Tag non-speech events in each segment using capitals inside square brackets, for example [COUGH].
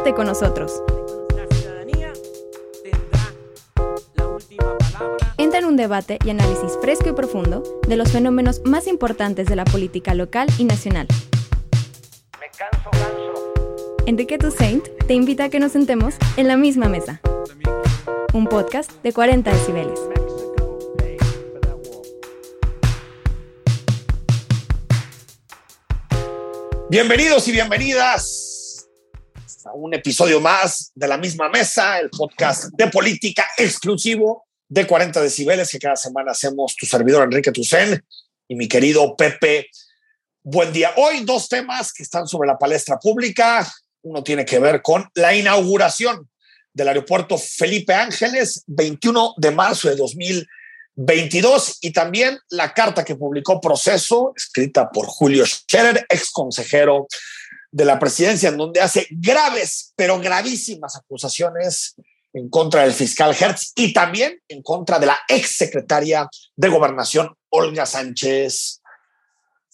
Quédate con nosotros. La ciudadanía tendrá la última palabra. Entra en un debate y análisis fresco y profundo de los fenómenos más importantes de la política local y nacional. Me canso, ganso. Enrique Toussaint te invita a que nos sentemos en la misma mesa. Un podcast de 40 decibeles. Bienvenidos y bienvenidas un episodio más de la misma mesa, el podcast de política exclusivo de 40 decibeles que cada semana hacemos tu servidor Enrique Tucen y mi querido Pepe. Buen día. Hoy dos temas que están sobre la palestra pública. Uno tiene que ver con la inauguración del aeropuerto Felipe Ángeles, 21 de marzo de 2022, y también la carta que publicó Proceso, escrita por Julio Scherer, ex consejero de la presidencia, en donde hace graves, pero gravísimas acusaciones en contra del fiscal Hertz y también en contra de la ex secretaria de Gobernación, Olga Sánchez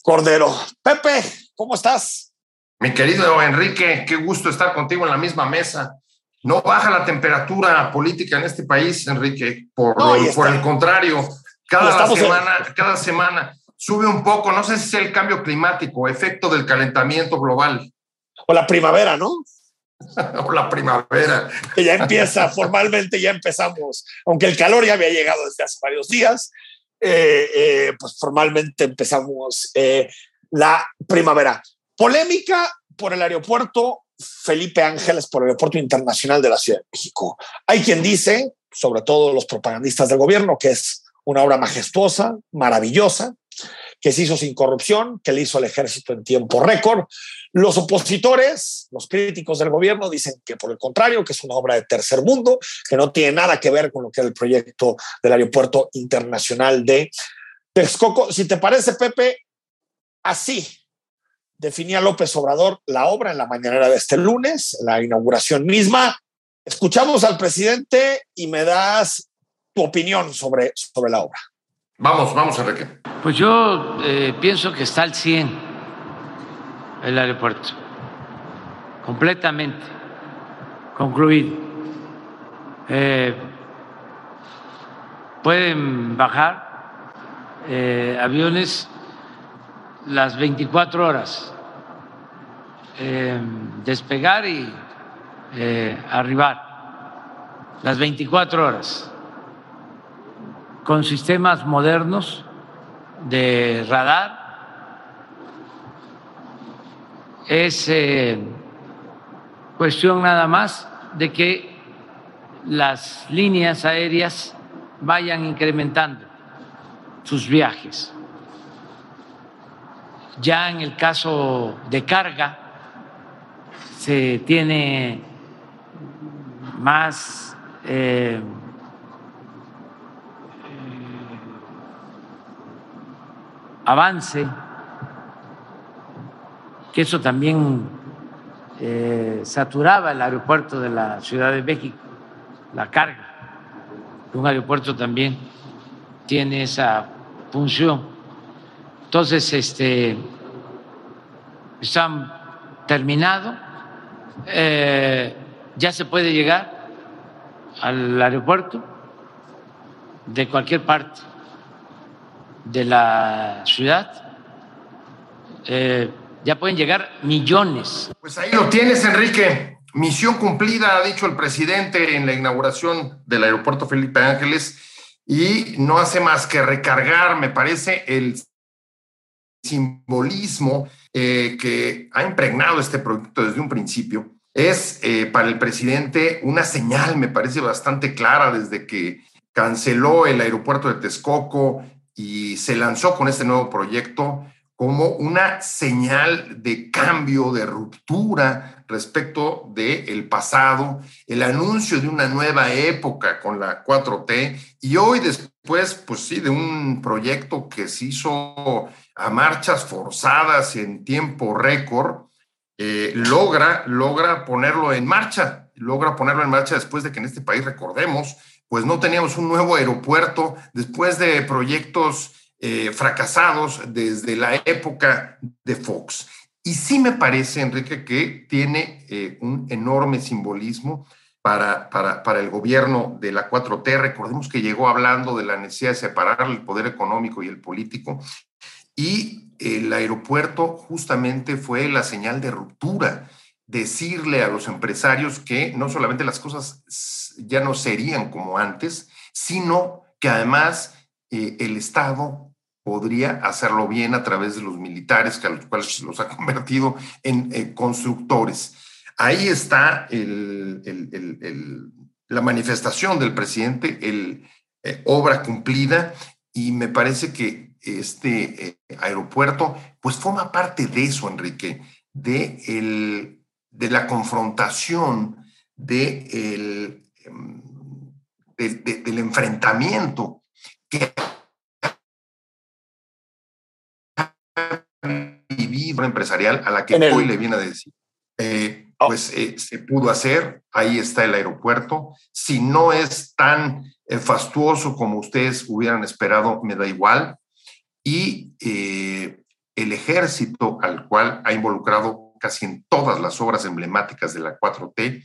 Cordero. Pepe, ¿cómo estás? Mi querido Enrique, qué gusto estar contigo en la misma mesa. No baja la temperatura política en este país, Enrique. Por, No, por el contrario, cada en- semana, cada semana sube un poco. No sé si es el cambio climático, efecto del calentamiento global O la primavera, ¿no? [LAUGHS] o la primavera. que ya empieza [LAUGHS] formalmente, ya empezamos, aunque el calor ya había llegado desde hace varios días, eh, eh, pues formalmente empezamos eh, la primavera. Polémica por el aeropuerto Felipe Ángeles, por el aeropuerto internacional de la Ciudad de México. Hay quien dice, sobre todo los propagandistas del gobierno, que es una obra majestuosa, maravillosa, que se hizo sin corrupción, que le hizo el ejército en tiempo récord, los opositores, los críticos del gobierno dicen que por el contrario, que es una obra de tercer mundo, que no tiene nada que ver con lo que era el proyecto del Aeropuerto Internacional de Texcoco. Si te parece, Pepe, así definía López Obrador la obra en la mañanera de este lunes, la inauguración misma. Escuchamos al presidente y me das tu opinión sobre, sobre la obra. Vamos, vamos, Enrique. Pues yo eh, pienso que está al 100 el aeropuerto, completamente concluido. Eh, pueden bajar eh, aviones las 24 horas, eh, despegar y eh, arribar, las 24 horas, con sistemas modernos de radar. Es eh, cuestión nada más de que las líneas aéreas vayan incrementando sus viajes. Ya en el caso de carga se tiene más eh, avance, que eso también eh, saturaba el aeropuerto de la Ciudad de México, la carga. Un aeropuerto también tiene esa función. Entonces, este, están terminado, eh, ya se puede llegar al aeropuerto de cualquier parte de la ciudad. Eh, ya pueden llegar millones. Pues ahí lo tienes, Enrique. Misión cumplida, ha dicho el presidente en la inauguración del aeropuerto Felipe Ángeles, y no hace más que recargar, me parece, el simbolismo eh, que ha impregnado este proyecto desde un principio. Es eh, para el presidente una señal, me parece bastante clara, desde que canceló el aeropuerto de Texcoco y se lanzó con este nuevo proyecto como una señal de cambio, de ruptura respecto del el pasado, el anuncio de una nueva época con la 4T y hoy después, pues sí, de un proyecto que se hizo a marchas forzadas en tiempo récord, eh, logra, logra ponerlo en marcha, logra ponerlo en marcha después de que en este país, recordemos, pues no teníamos un nuevo aeropuerto después de proyectos eh, fracasados desde la época de Fox. Y sí me parece, Enrique, que tiene eh, un enorme simbolismo para, para, para, el gobierno de la 4T. Recordemos que llegó hablando de la necesidad de separar el poder económico y el político. Y el aeropuerto justamente fue la señal de ruptura decirle a los empresarios que no solamente las cosas ya no serían como antes, sino que además eh, el Estado podría hacerlo bien a través de los militares, que a los cuales los ha [LAUGHS] convertido en eh, constructores. Ahí está la manifestación del presidente, el eh, obra cumplida, y me parece que este aeropuerto, pues forma parte de eso, Enrique, de el de la confrontación, de el, em, del enfrentamiento que ha vivido empresarial a la que hoy le viene a decir. Eh, oh. pues eh, se pudo hacer, ahí está el aeropuerto. Si no es tan eh, fastuoso como ustedes hubieran esperado, me da igual. Y el ejército al cual ha involucrado casi en todas las obras emblemáticas de la 4T,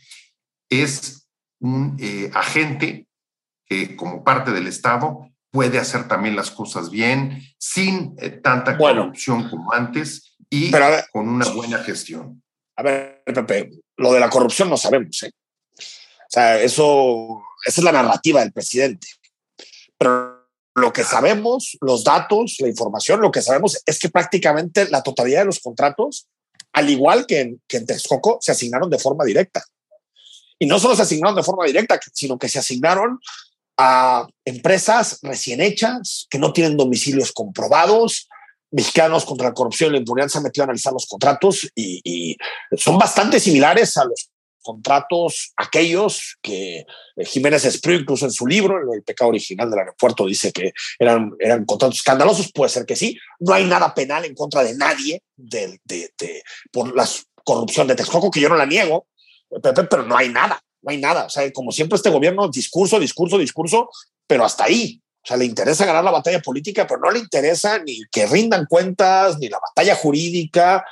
es un eh, agente que como parte del Estado puede hacer también las cosas bien, sin eh, tanta corrupción como antes y con una buena gestión. A ver, Pepe, lo de la corrupción no sabemos. ¿eh? O sea, eso, esa es la narrativa del presidente. Pero lo que sabemos, los datos, la información, lo que sabemos es que prácticamente la totalidad de los contratos al igual que en, que Texcoco, se asignaron de forma directa. Y no solo se asignaron de forma directa, sino que se asignaron a empresas recién hechas, que no tienen domicilios comprobados. Mexicanos contra la corrupción y la impunidad se han metido a analizar los contratos y, son bastante similares a los contratos aquellos que eh, Jiménez Espriu, incluso en su libro, El pecado original del aeropuerto, dice que eran, eran contratos escandalosos. Puede ser que sí. No hay nada penal en contra de nadie de, de, por la corrupción de Texcoco, que yo no la niego, pero no hay nada, no hay nada. O sea, como siempre este gobierno, discurso, discurso, discurso, pero hasta ahí. O sea, le interesa ganar la batalla política, pero no le interesa ni que rindan cuentas, ni la batalla jurídica,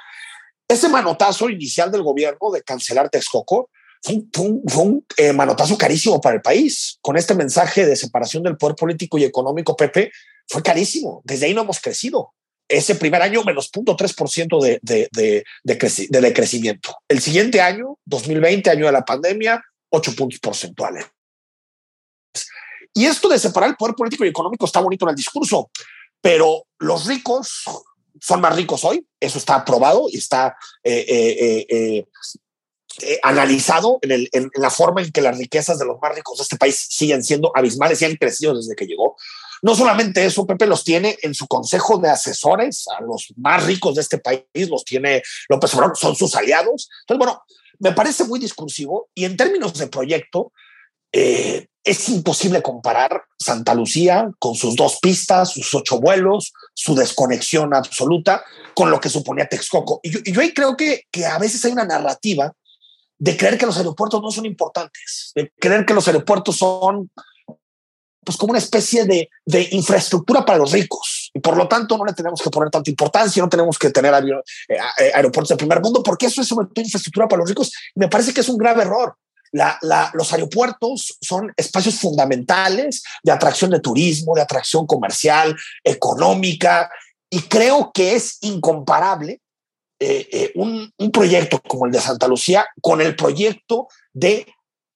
ese manotazo inicial del gobierno de cancelar Texcoco fue un, eh, manotazo carísimo para el país. Con este mensaje de separación del poder político y económico, Pepe, fue carísimo. Desde ahí no hemos crecido. Ese primer año, menos 0.3% de, de, de, de, decrecimiento. El siguiente año, 2020, año de la pandemia, 8 puntos porcentuales. Y esto de separar el poder político y económico está bonito en el discurso, pero los ricos son más ricos hoy, eso está aprobado y está eh, eh, eh, analizado en, en, la forma en que las riquezas de los más ricos de este país siguen siendo abismales y han crecido desde que llegó. No solamente eso, Pepe los tiene en su consejo de asesores, a los más ricos de este país los tiene López Obrador, son sus aliados. Entonces, bueno, me parece muy discursivo y en términos de proyecto, eh, es imposible comparar Santa Lucía con sus dos pistas, sus ocho vuelos, su desconexión absoluta con lo que suponía Texcoco. Y yo, ahí creo que, que a veces hay una narrativa de creer que los aeropuertos no son importantes, de creer que los aeropuertos son pues como una especie de, de, infraestructura para los ricos y por lo tanto no le tenemos que poner tanta importancia, no tenemos que tener eh, aeropuertos de primer mundo porque eso es sobre todo infraestructura para los ricos. Y me parece que es un grave error los aeropuertos son espacios fundamentales de atracción de turismo, de atracción comercial, económica, y creo que es incomparable eh, eh, un, proyecto como el de Santa Lucía con el proyecto de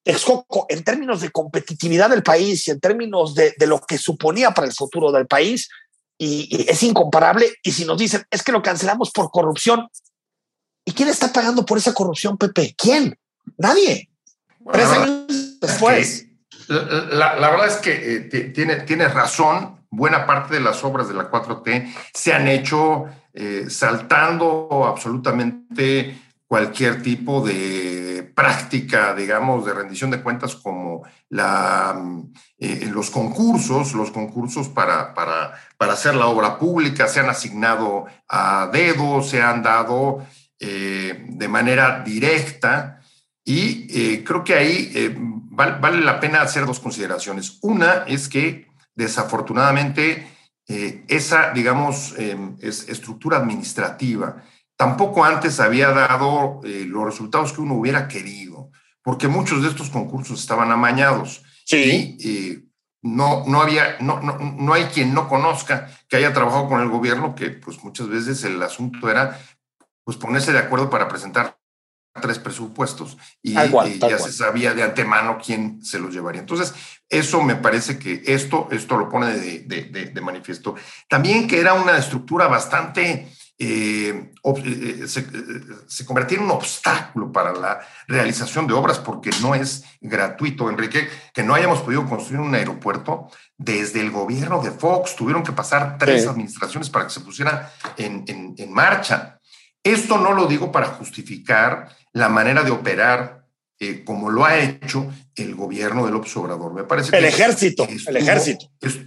Texcoco en términos de competitividad del país y en términos de, lo que suponía para el futuro del país, y, es incomparable. Y si nos dicen, es que lo cancelamos por corrupción, ¿y quién está pagando por esa corrupción, Pepe? ¿Quién? Nadie. Tres años después. La, verdad es que eh, tiene, tiene razón. Buena parte de las obras de la 4T se han hecho eh, saltando absolutamente cualquier tipo de práctica, digamos, de rendición de cuentas como la, eh, los concursos, los concursos para, para, para, hacer la obra pública se han asignado a dedo, se han dado de manera directa y eh, creo que ahí eh, vale, la pena hacer dos consideraciones. Una es que desafortunadamente eh, esa, digamos, em, estructura administrativa tampoco antes había dado los resultados que uno hubiera querido, porque muchos de estos concursos estaban amañados. Sí. Y, no, no había, no, no, no hay quien no conozca que haya trabajado con el gobierno, que pues muchas veces el asunto era pues ponerse de acuerdo para presentar tres presupuestos y, Tal cual, y tal ya cual. se sabía de antemano quién se los llevaría. Entonces, eso me parece que esto, esto lo pone de, de- de- de manifiesto. También que era una estructura bastante, eh, eh, se, eh, se convertía en un obstáculo para la realización de obras porque no es gratuito, Enrique, que no hayamos podido construir un aeropuerto desde el gobierno de Fox. Tuvieron que pasar tres Sí. administraciones para que se pusiera en, en- en marcha. Esto no lo digo para justificar la manera de operar eh, como lo ha hecho el gobierno del López Obrador. Me parece El que ejército, el ejército. es-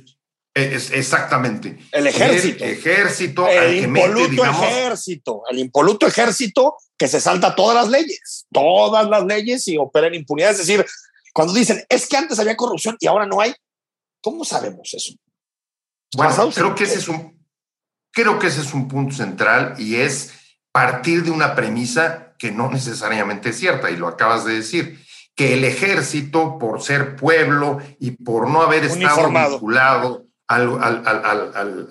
es- exactamente. El ejército. El ejército al El que mete, impoluto digamos, ejército, el impoluto ejército que se salta todas las leyes, todas las leyes y opera en impunidad. Es decir, cuando dicen, es que antes había corrupción y ahora no hay, ¿cómo sabemos eso? Bueno, creo que ese es un, creo que ese es un punto central y es partir de una premisa que no necesariamente es cierta y lo acabas de decir, que el ejército por ser pueblo y por no haber estado vinculado al- al-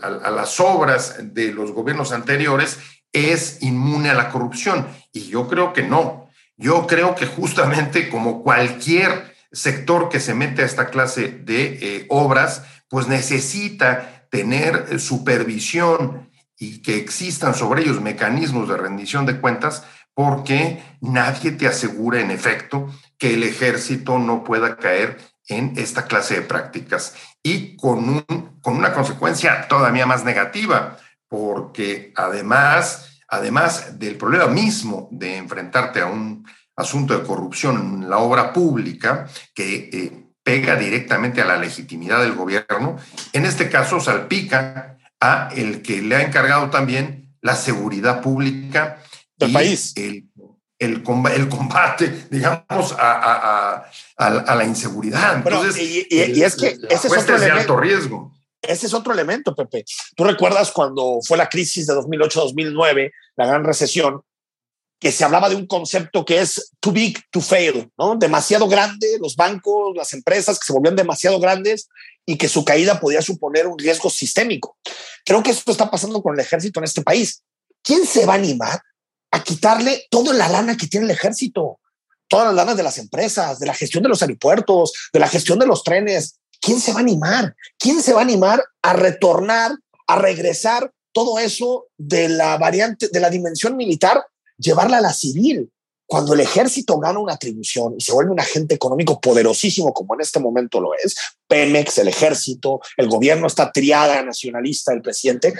al- a las obras de los gobiernos anteriores es inmune a la corrupción y yo creo que no. Yo creo que justamente como cualquier sector que se mete a esta clase de eh, obras, pues necesita tener supervisión y que existan sobre ellos mecanismos de rendición de cuentas, porque nadie te asegura en efecto que el ejército no pueda caer en esta clase de prácticas. Y con, un, con una consecuencia todavía más negativa, porque además, además del problema mismo de enfrentarte a un asunto de corrupción en la obra pública, que eh, pega directamente a la legitimidad del gobierno, en este caso salpica a el que le ha encargado también la seguridad pública Del país. El, el, comba- el combate, digamos, a, a- a- a la- inseguridad. Entonces, y- y- y es que ese es otro de elemento. alto riesgo. Ese es otro elemento, Pepe. Tú recuerdas cuando fue la crisis de 2008-2009, la gran recesión, que se hablaba de un concepto que es too big to fail, ¿no? Demasiado grande, los bancos, las empresas que se volvían demasiado grandes y que su caída podía suponer un riesgo sistémico. Creo que esto está pasando con el ejército en este país. ¿Quién se va a animar a quitarle toda la lana que tiene el ejército? Todas las lanas de las empresas, de la gestión de los aeropuertos, de la gestión de los trenes. ¿Quién se va a animar? ¿Quién se va a animar a retornar, a regresar todo eso de la variante, de la dimensión militar, llevarla a la civil? Cuando el ejército gana una atribución y se vuelve un agente económico poderosísimo, como en este momento lo es, Pemex, el ejército, el gobierno, esta triada nacionalista del presidente,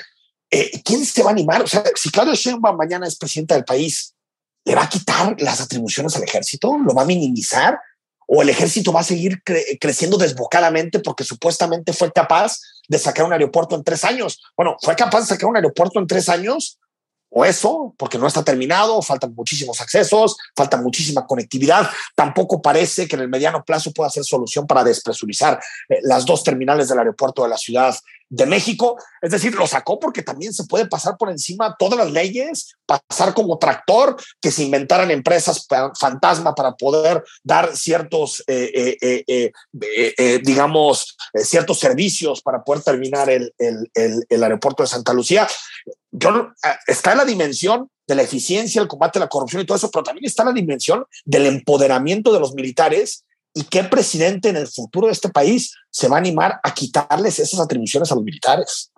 eh, ¿quién se va a animar? O sea, si Claudia Sheinbaum mañana es presidenta del país, ¿le va a quitar las atribuciones al ejército? ¿Lo va a minimizar? ¿O el ejército va a seguir cre- creciendo desbocadamente porque supuestamente fue capaz de sacar un aeropuerto en tres años? Bueno, ¿fue capaz de sacar un aeropuerto en tres años? O eso, porque no está terminado, faltan muchísimos accesos, falta muchísima conectividad. Tampoco parece que en el mediano plazo pueda ser solución para despresurizar eh, las dos terminales del aeropuerto de la Ciudad de México. Es decir, lo sacó porque también se puede pasar por encima todas las leyes, pasar como tractor, que se inventaran empresas fantasma para poder dar ciertos, eh, eh, eh, digamos, ciertos servicios para poder terminar el, el- el- aeropuerto de Santa Lucía. Yo, ah, está en la dimensión de la eficiencia, el combate a la corrupción y todo eso, pero también está en la dimensión del empoderamiento de los militares y qué presidente en el futuro de este país se va a animar a quitarles esas atribuciones a los militares.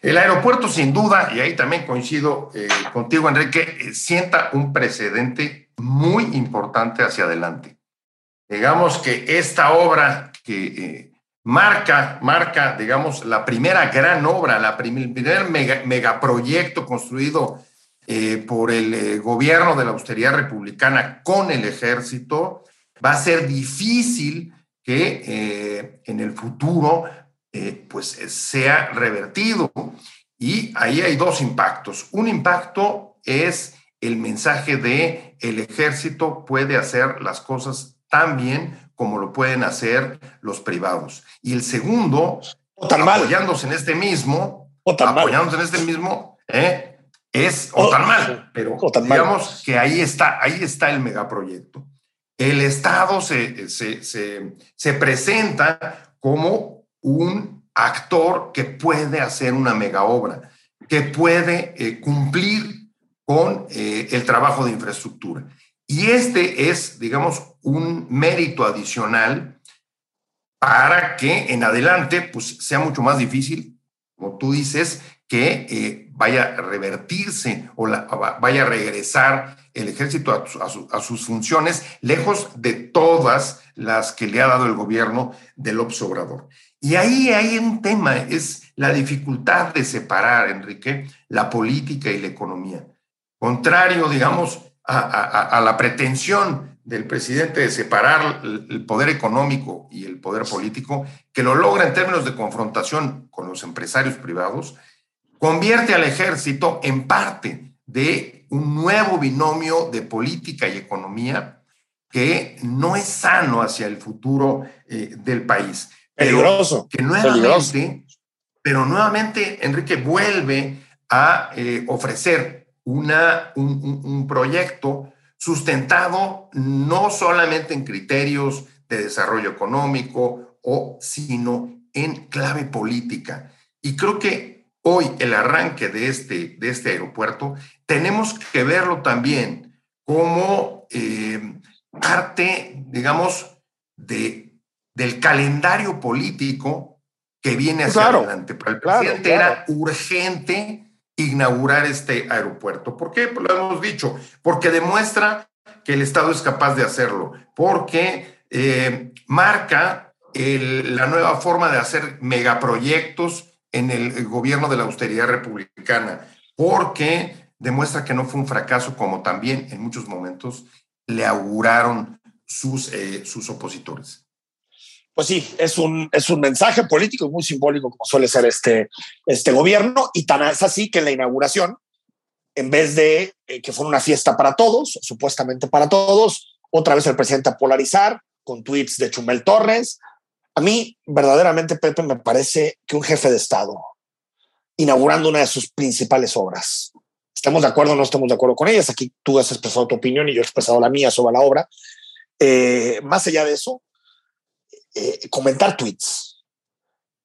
El aeropuerto, sin duda, y ahí también coincido eh, contigo, Enrique, eh, sienta un precedente muy importante hacia adelante. Digamos que esta obra que eh, marca, marca, digamos, la primera gran obra, la el primer mega- megaproyecto construido eh, por el gobierno de la austeridad republicana con el ejército, va a ser difícil que eh, en el futuro eh, pues eh, sea revertido. Y ahí hay dos impactos. Un impacto es el mensaje de el ejército puede hacer las cosas tan bien como lo pueden hacer los privados. Y el segundo, O tan mal, apoyándose en este mismo, o tan mal. apoyándose en este mismo, ¿eh? es o, tan mal, pero digamos que ahí está, ahí está el megaproyecto. El Estado se, se, se, presenta como un actor que puede hacer una mega obra, que puede eh, cumplir con eh, el trabajo de infraestructura. Y este es, digamos, un mérito adicional para que en adelante pues, sea mucho más difícil, como tú dices, que eh, vaya a revertirse o vaya a regresar el ejército a, sus funciones, lejos de todas las que le ha dado el gobierno del Obrador. Y ahí hay un tema, es la dificultad de separar, Enrique, la política y la economía. Contrario, digamos, a, la pretensión del presidente de separar el poder económico y el poder político, que lo logra en términos de confrontación con los empresarios privados, convierte al ejército en parte de un nuevo binomio de política y economía que no es sano hacia el futuro eh, del país. Peligroso. que nuevamente, pero nuevamente Enrique vuelve a eh, ofrecer una, un, proyecto sustentado no solamente en criterios de desarrollo económico, o, sino en clave política. Y creo que hoy el arranque de este, de este aeropuerto, tenemos que verlo también como eh, parte, digamos, de, del calendario político que viene hacia adelante. Para el presidente era urgente inaugurar este aeropuerto. ¿Por qué? Pues lo hemos dicho, porque demuestra que el Estado es capaz de hacerlo, porque eh, marca la nueva forma de hacer megaproyectos en el gobierno de la austeridad republicana, porque demuestra que no fue un fracaso como también en muchos momentos le auguraron sus, eh, sus opositores. Pues sí, es un, es un mensaje político muy simbólico como suele ser este, este gobierno y tan es así que en la inauguración, en vez de eh, que fuera una fiesta para todos, supuestamente para todos, otra vez el presidente a polarizar con tweets de Chumel Torres, a mí, verdaderamente, Pepe, me parece que un jefe de Estado, inaugurando una de sus principales obras, estamos de acuerdo o no estamos de acuerdo con ellas, aquí tú has expresado tu opinión y yo he expresado la mía sobre la obra, eh, más allá de eso, eh, comentar tweets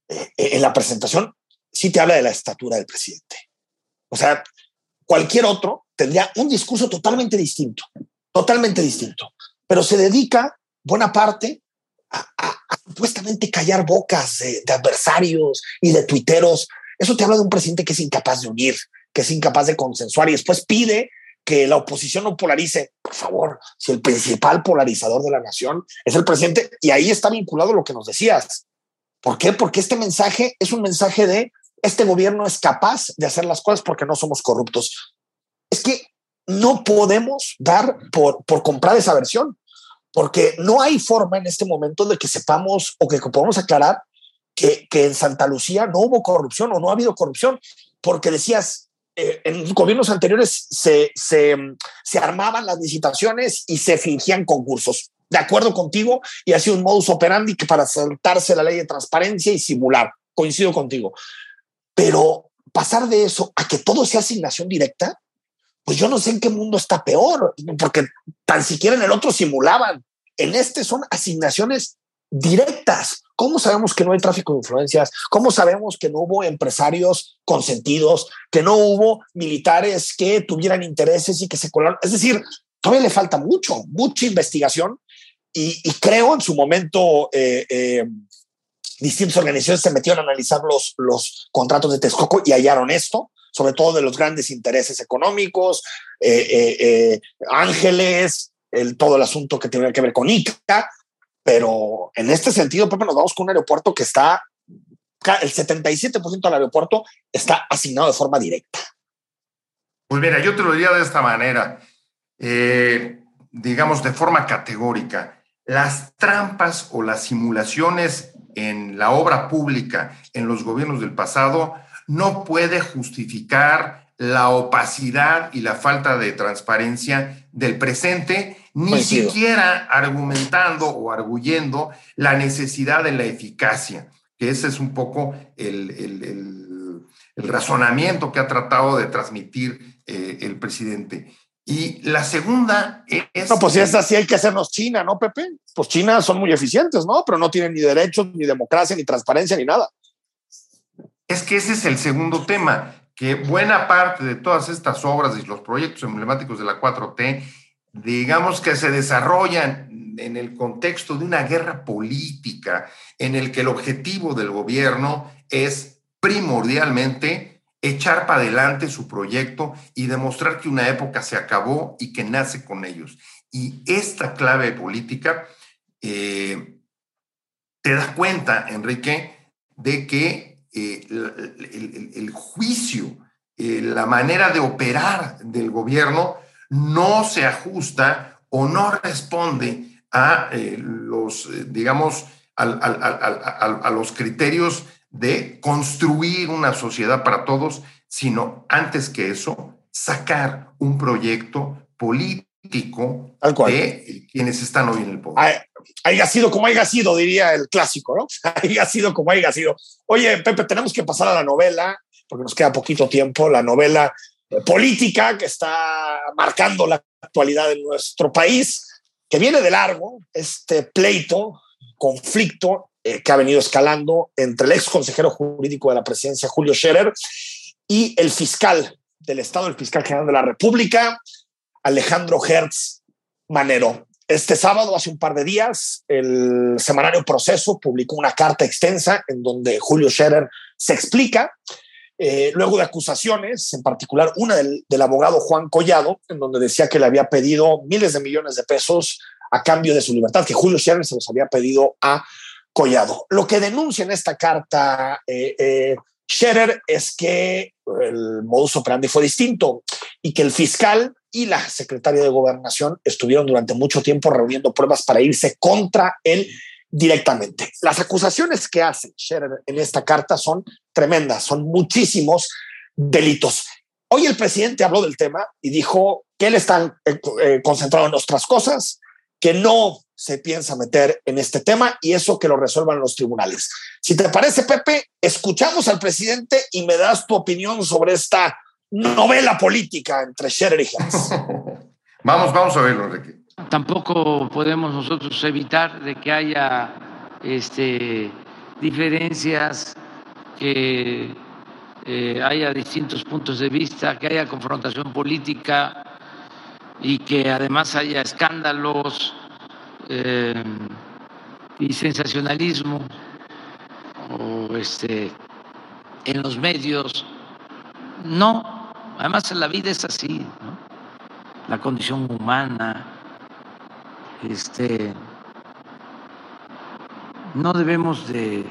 eh, en la presentación sí te habla de la estatura del presidente. O sea, cualquier otro tendría un discurso totalmente distinto, totalmente distinto, pero se dedica buena parte a, supuestamente callar bocas de, adversarios y de tuiteros. Eso te habla de un presidente que es incapaz de unir, que es incapaz de consensuar y después pide que la oposición no polarice. Por favor, si el principal polarizador de la nación es el presidente, y ahí está vinculado lo que nos decías. ¿Por qué? Porque este mensaje es un mensaje de este gobierno es capaz de hacer las cosas porque no somos corruptos. Es que no podemos dar por, por comprar esa versión porque no hay forma en este momento de que sepamos o que podamos aclarar que, en Santa Lucía no hubo corrupción o no ha habido corrupción, porque decías, eh, en gobiernos anteriores se, se, se, armaban las licitaciones y se fingían concursos. De acuerdo contigo, y sido un modus operandi que para saltarse la ley de transparencia y simular. Coincido contigo. Pero pasar de eso a que todo sea asignación directa, pues yo no sé en qué mundo está peor, porque tan siquiera en el otro simulaban. En este son asignaciones directas. ¿Cómo sabemos que no hay tráfico de influencias? ¿Cómo sabemos que no hubo empresarios consentidos, que no hubo militares que tuvieran intereses y que se colaron? Es decir, todavía le falta mucho, mucha investigación y, creo en su momento eh, eh, distintas organizaciones se metieron a analizar los, los contratos de Texcoco y hallaron esto sobre todo de los grandes intereses económicos, eh, eh, eh, Ángeles, el, todo el asunto que tiene que ver con ICA, pero en este sentido, Pepe, nos vamos con un aeropuerto que está, el 77% del aeropuerto está asignado de forma directa. Pues mira, yo te lo diría de esta manera, digamos de forma categórica, las trampas o las simulaciones en la obra pública en los gobiernos del pasado no puede justificar la opacidad y la falta de transparencia del presente, ni siquiera argumentando o arguyendo la necesidad de la eficacia, que ese es un poco el, razonamiento que ha tratado de transmitir eh, el presidente. Y la segunda es... No, pues si es así hay que hacernos China, ¿no, Pepe? Pues China son muy eficientes, ¿no? Pero no tienen ni derechos, ni democracia, ni transparencia, ni nada. Es que ese es el segundo tema, que buena parte de todas estas obras y los proyectos emblemáticos de la 4T, digamos que se desarrollan en el contexto de una guerra política en el que el objetivo del gobierno es primordialmente echar para adelante su proyecto y demostrar que una época se acabó y que nace con ellos. Y esta clave política eh, te das cuenta, Enrique, de que eh, el, juicio, eh, la manera de operar del gobierno no se ajusta o no responde a eh, los, digamos, a los criterios de construir una sociedad para todos, sino antes que eso, sacar un proyecto político de quienes están hoy en el poder haya sido como haya sido, diría el clásico, ¿no? [LAUGHS] haya sido como haya sido. Oye, Pepe, tenemos que pasar a la novela, porque nos queda poquito tiempo, la novela eh, política que está marcando la actualidad de nuestro país, que viene de largo, este pleito, conflicto eh, que ha venido escalando entre el ex consejero jurídico de la presidencia, Julio Scherer, y el fiscal del Estado, el fiscal general de la República, Alejandro Hertz Manero. Este sábado, hace un par de días, el semanario Proceso publicó una carta extensa en donde Julio Scherer se explica, eh, luego de acusaciones, en particular una del, del, abogado Juan Collado, en donde decía que le había pedido miles de millones de pesos a cambio de su libertad, que Julio Scherer se los había pedido a Collado. Lo que denuncia en esta carta eh, eh, Scherer es que el modus operandi fue distinto y que el fiscal y la secretaria de gobernación estuvieron durante mucho tiempo reuniendo pruebas para irse contra él directamente. Las acusaciones que hace Scherer en esta carta son tremendas, son muchísimos delitos. Hoy el presidente habló del tema y dijo que él está eh, eh, concentrado en otras cosas, que no se piensa meter en este tema y eso que lo resuelvan los tribunales. Si te parece, Pepe, escuchamos al presidente y me das tu opinión sobre esta novela política entre Scherer y Hans. [LAUGHS] vamos, vamos a verlo, Enrique. Tampoco podemos nosotros evitar de que haya este, diferencias, que eh, haya distintos puntos de vista, que haya confrontación política y que además haya escándalos eh, y sensacionalismo o este, en los medios. No, Además, la vida es así. La condición humana, este, no debemos de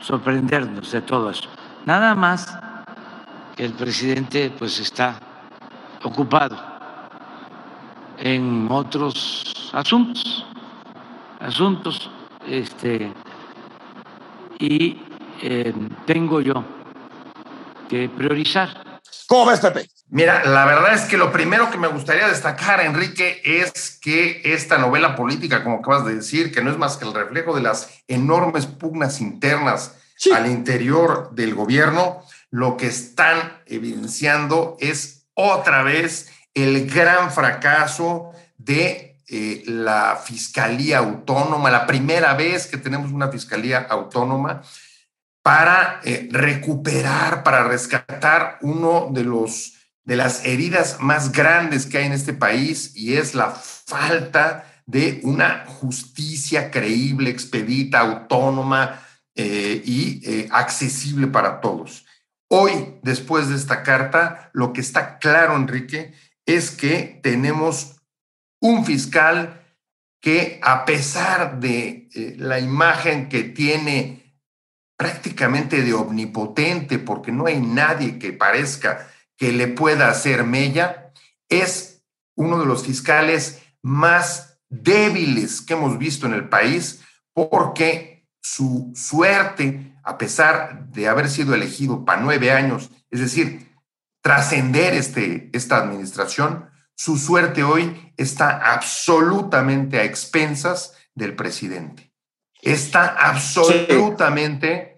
sorprendernos de todo eso. Nada más que el presidente pues está ocupado en otros asuntos, asuntos, este, y eh, tengo yo que priorizar ¿Cómo ves, Pepe? Mira, la verdad es que lo primero que me gustaría destacar, Enrique, es que esta novela política, como acabas de decir, que no es más que el reflejo de las enormes pugnas internas sí. al interior del gobierno, lo que están evidenciando es otra vez el gran fracaso de eh, la Fiscalía Autónoma, la primera vez que tenemos una Fiscalía Autónoma para eh, recuperar, para rescatar uno de los de las heridas más grandes que hay en este país y es la falta de una justicia creíble, expedita, autónoma eh, y eh, accesible para todos. Hoy, después de esta carta, lo que está claro, Enrique, es que tenemos un fiscal que a pesar de la imagen que tiene prácticamente de omnipotente, porque no hay nadie que parezca que le pueda hacer mella, es uno de los fiscales más débiles que hemos visto en el país, porque su suerte, a pesar de haber sido elegido para nueve años, es decir, trascender este, esta administración, su suerte hoy está absolutamente a expensas del presidente está absolutamente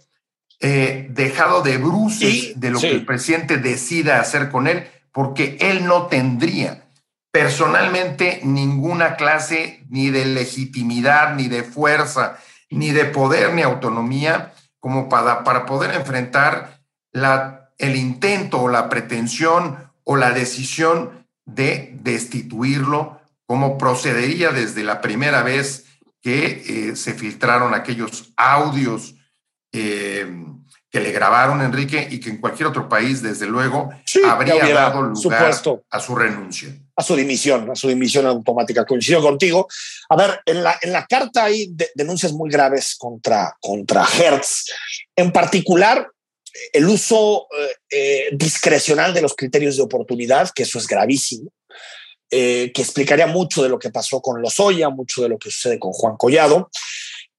eh, dejado de bruces de lo sí. que el presidente decida hacer con él, porque él no tendría personalmente ninguna clase ni de legitimidad, ni de fuerza, ni de poder, ni autonomía como para, para poder enfrentar la, el intento o la pretensión o la decisión de destituirlo como procedería desde la primera vez que eh, se filtraron aquellos audios eh, que le grabaron Enrique y que en cualquier otro país, desde luego, habría dado lugar a su renuncia. A su dimisión, a su dimisión automática. Coincido contigo. A ver, en la, en la carta hay denuncias muy graves contra, contra Hertz. En particular, el uso eh, discrecional de los criterios de oportunidad, que eso es gravísimo. Eh, que explicaría mucho de lo que pasó con Lozoya, mucho de lo que sucede con Juan Collado.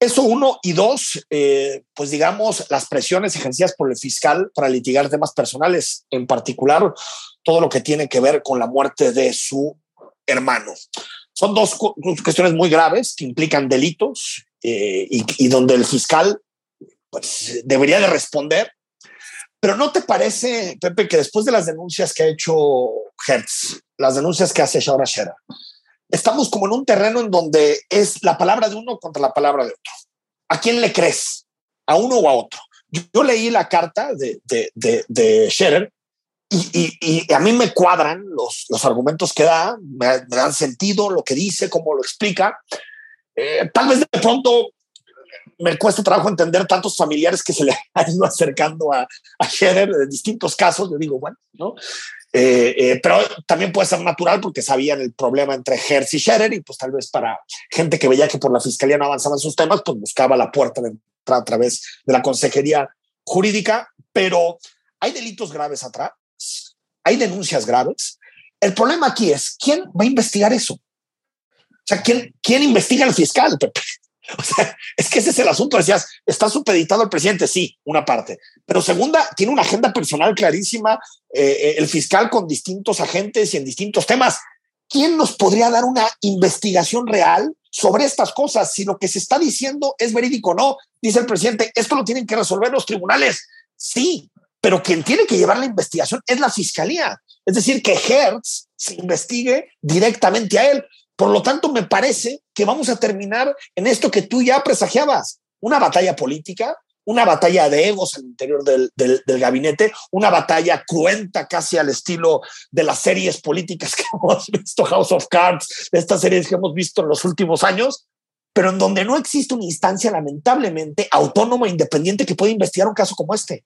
Eso uno y dos, eh, pues digamos, las presiones ejercidas por el fiscal para litigar temas personales, en particular todo lo que tiene que ver con la muerte de su hermano. Son dos cuestiones muy graves que implican delitos eh, y, y, donde el fiscal pues, debería de responder. Pero ¿no te parece, Pepe, que después de las denuncias que ha hecho Hertz, las denuncias que hace Shaura Shera. Estamos como en un terreno en donde es la palabra de uno contra la palabra de otro. ¿A quién le crees? ¿A uno o a otro? Yo, leí la carta de, de, de, Scherer y, y, a mí me cuadran los, los argumentos que da, me, dan sentido lo que dice, cómo lo explica. Eh, tal vez de pronto me cuesta trabajo entender tantos familiares que se le [LAUGHS] han ido acercando a, a de distintos casos. Yo digo, bueno, ¿no? Eh, eh, pero también puede ser natural porque sabían el problema entre Hertz y Scherer y pues tal vez para gente que veía que por la fiscalía no avanzaban sus temas, pues buscaba la puerta de entrada a través de la consejería jurídica, pero hay delitos graves atrás, hay denuncias graves. El problema aquí es, ¿quién va a investigar eso? O sea, ¿quién, quién investiga al fiscal? O sea, es que ese es el asunto. Decías, está supeditado al presidente, sí, una parte. Pero segunda, tiene una agenda personal clarísima, eh, eh, el fiscal con distintos agentes y en distintos temas. ¿Quién nos podría dar una investigación real sobre estas cosas? Si lo que se está diciendo es verídico no, dice el presidente, esto lo tienen que resolver los tribunales. Sí, pero quien tiene que llevar la investigación es la fiscalía. Es decir, que Hertz se investigue directamente a él. Por lo tanto, me parece que vamos a terminar en esto que tú ya presagiabas, una batalla política, una batalla de egos al interior del, gabinete, una batalla cruenta casi al estilo de las series políticas [LAUGHS] que hemos visto, House of Cards, de estas series que hemos visto en los últimos años, pero en donde no existe una instancia lamentablemente autónoma e independiente que pueda investigar un caso como este.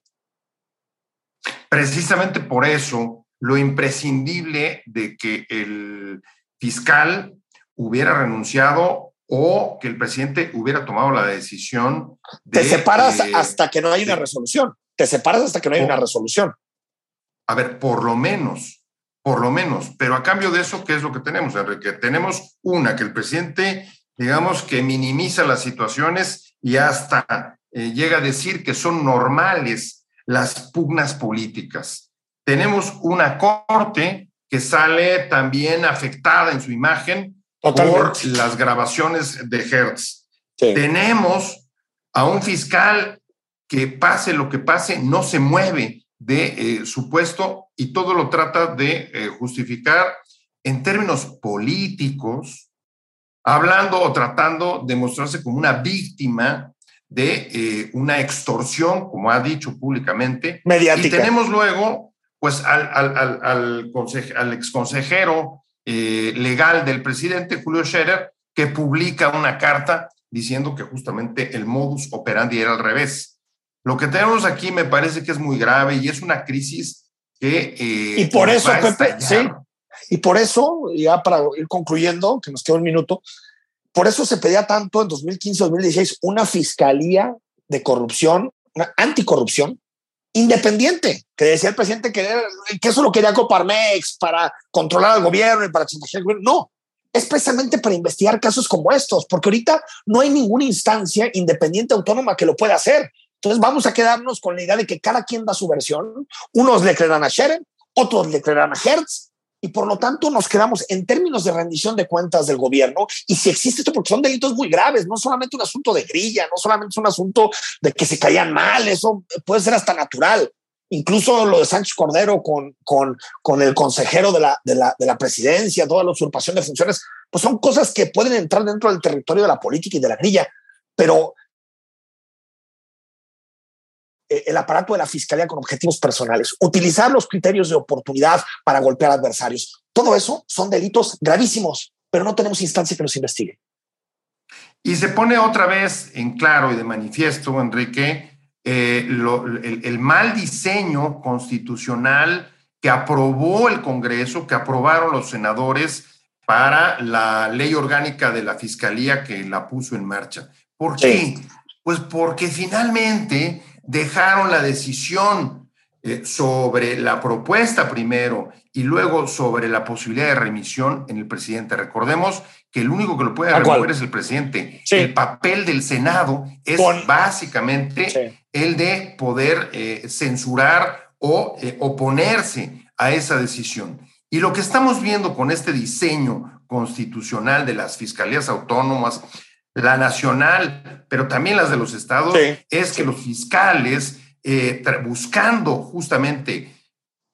Precisamente por eso, lo imprescindible de que el fiscal hubiera renunciado o que el presidente hubiera tomado la decisión de... Te separas eh, hasta que no hay una resolución. Te separas hasta que no hay una resolución. A ver, por lo menos, por lo menos. Pero a cambio de eso, ¿qué es lo que tenemos, Enrique? Tenemos una, que el presidente, digamos, que minimiza las situaciones y hasta eh, llega a decir que son normales las pugnas políticas. Tenemos una corte que sale también afectada en su imagen por las grabaciones de Hertz. Tenemos a un fiscal que pase lo que pase, no se mueve de eh, su puesto y todo lo trata de eh, justificar en términos políticos, hablando o tratando de mostrarse como una víctima de eh, una extorsión, como ha dicho públicamente. Mediática. Y tenemos luego, pues, al, al, al, al, al exconsejero eh, legal del presidente, Julio Scherer, que publica una carta diciendo que justamente el modus operandi era al revés. Lo que tenemos aquí me parece que es muy grave y es una crisis que... Eh, y por eso, Pepe, sí, y por eso, ya para ir concluyendo, que nos queda un minuto, por eso se pedía tanto en 2015-2016 una fiscalía de corrupción, una anticorrupción, independiente, que decía el presidente que, que eso lo quería Coparmex para controlar al gobierno y para chantajear No, es precisamente para investigar casos como estos, porque ahorita no hay ninguna instancia independiente autónoma que lo pueda hacer. Entonces vamos a quedarnos con la idea de que cada quien da su versión. Unos le creerán a Sheren, otros le creerán a Hertz, y por lo tanto nos quedamos en términos de rendición de cuentas del gobierno. Y si existe esto, porque son delitos muy graves, no solamente un asunto de grilla, no solamente es un asunto de que se caían mal, eso puede ser hasta natural. incluso lo de Sánchez Cordero con, con, con el consejero de la, de, la, de la presidencia, toda la usurpación de funciones, pues son cosas que pueden entrar dentro del territorio de la política y de la grilla, pero el aparato de la fiscalía con objetivos personales, utilizar los criterios de oportunidad para golpear adversarios, todo eso son delitos gravísimos, pero no tenemos instancia que los investigue. Y se pone otra vez en claro y de manifiesto, Enrique, eh, el, mal diseño constitucional que aprobó el Congreso, que aprobaron los senadores para la ley orgánica de la Fiscalía que la puso en marcha. ¿Por qué? Pues porque finalmente dejaron la decisión eh, sobre la propuesta primero y luego sobre la posibilidad de remisión en el presidente. Recordemos que el único que lo puede remover es el presidente. El papel del Senado es básicamente el de poder eh, censurar o eh, oponerse a esa decisión. Y lo que estamos viendo con este diseño constitucional de las fiscalías autónomas, la nacional, pero también las de los estados, es que los fiscales, eh, buscando justamente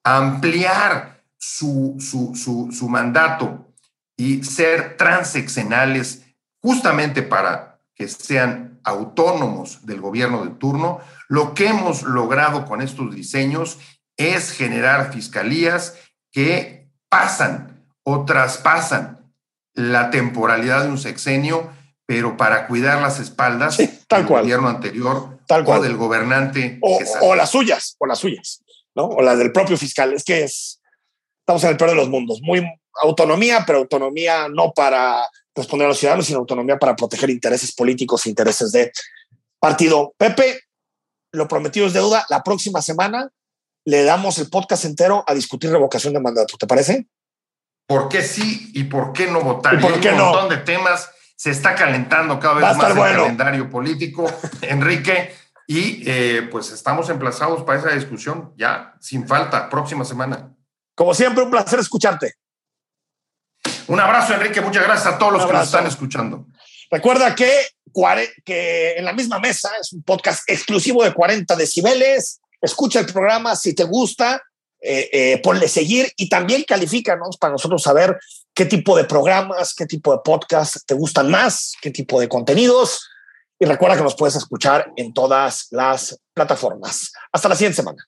ampliar su, su, su mandato y ser transeccionales justamente para que sean autónomos del gobierno de turno, lo que hemos logrado con estos diseños es generar fiscalías que pasan o traspasan la temporalidad de un sexenio, pero para cuidar las espaldas del gobierno anterior tal cual. o del gobernante. O, o, las suyas, o las suyas, ¿no? O las del propio fiscal. Es que es, estamos en el peor de los mundos. Muy autonomía, pero autonomía no para responder a los ciudadanos, sino autonomía para proteger intereses políticos e intereses de partido. Pepe, lo prometido es deuda. La próxima semana le damos el podcast entero a discutir revocación de mandato. ¿Te parece? ¿Por qué sí y por qué no votar? ¿Y por qué un no? montón de temas. Se está calentando cada vez más el calendario político, [LAUGHS] Enrique. Y eh, pues estamos emplazados para esa discusión ya sin falta, próxima semana. Como siempre, un placer escucharte. Un abrazo, Enrique. Muchas gracias a todos los que nos están escuchando. Recuerda que, que en la misma mesa es un podcast exclusivo de 40 decibeles. Escucha el programa si te gusta, eh, eh, ponle seguir y también califícanos para nosotros saber qué tipo de programas, qué tipo de podcast te gustan más, qué tipo de contenidos. Y recuerda que nos puedes escuchar en todas las plataformas. Hasta la siguiente semana.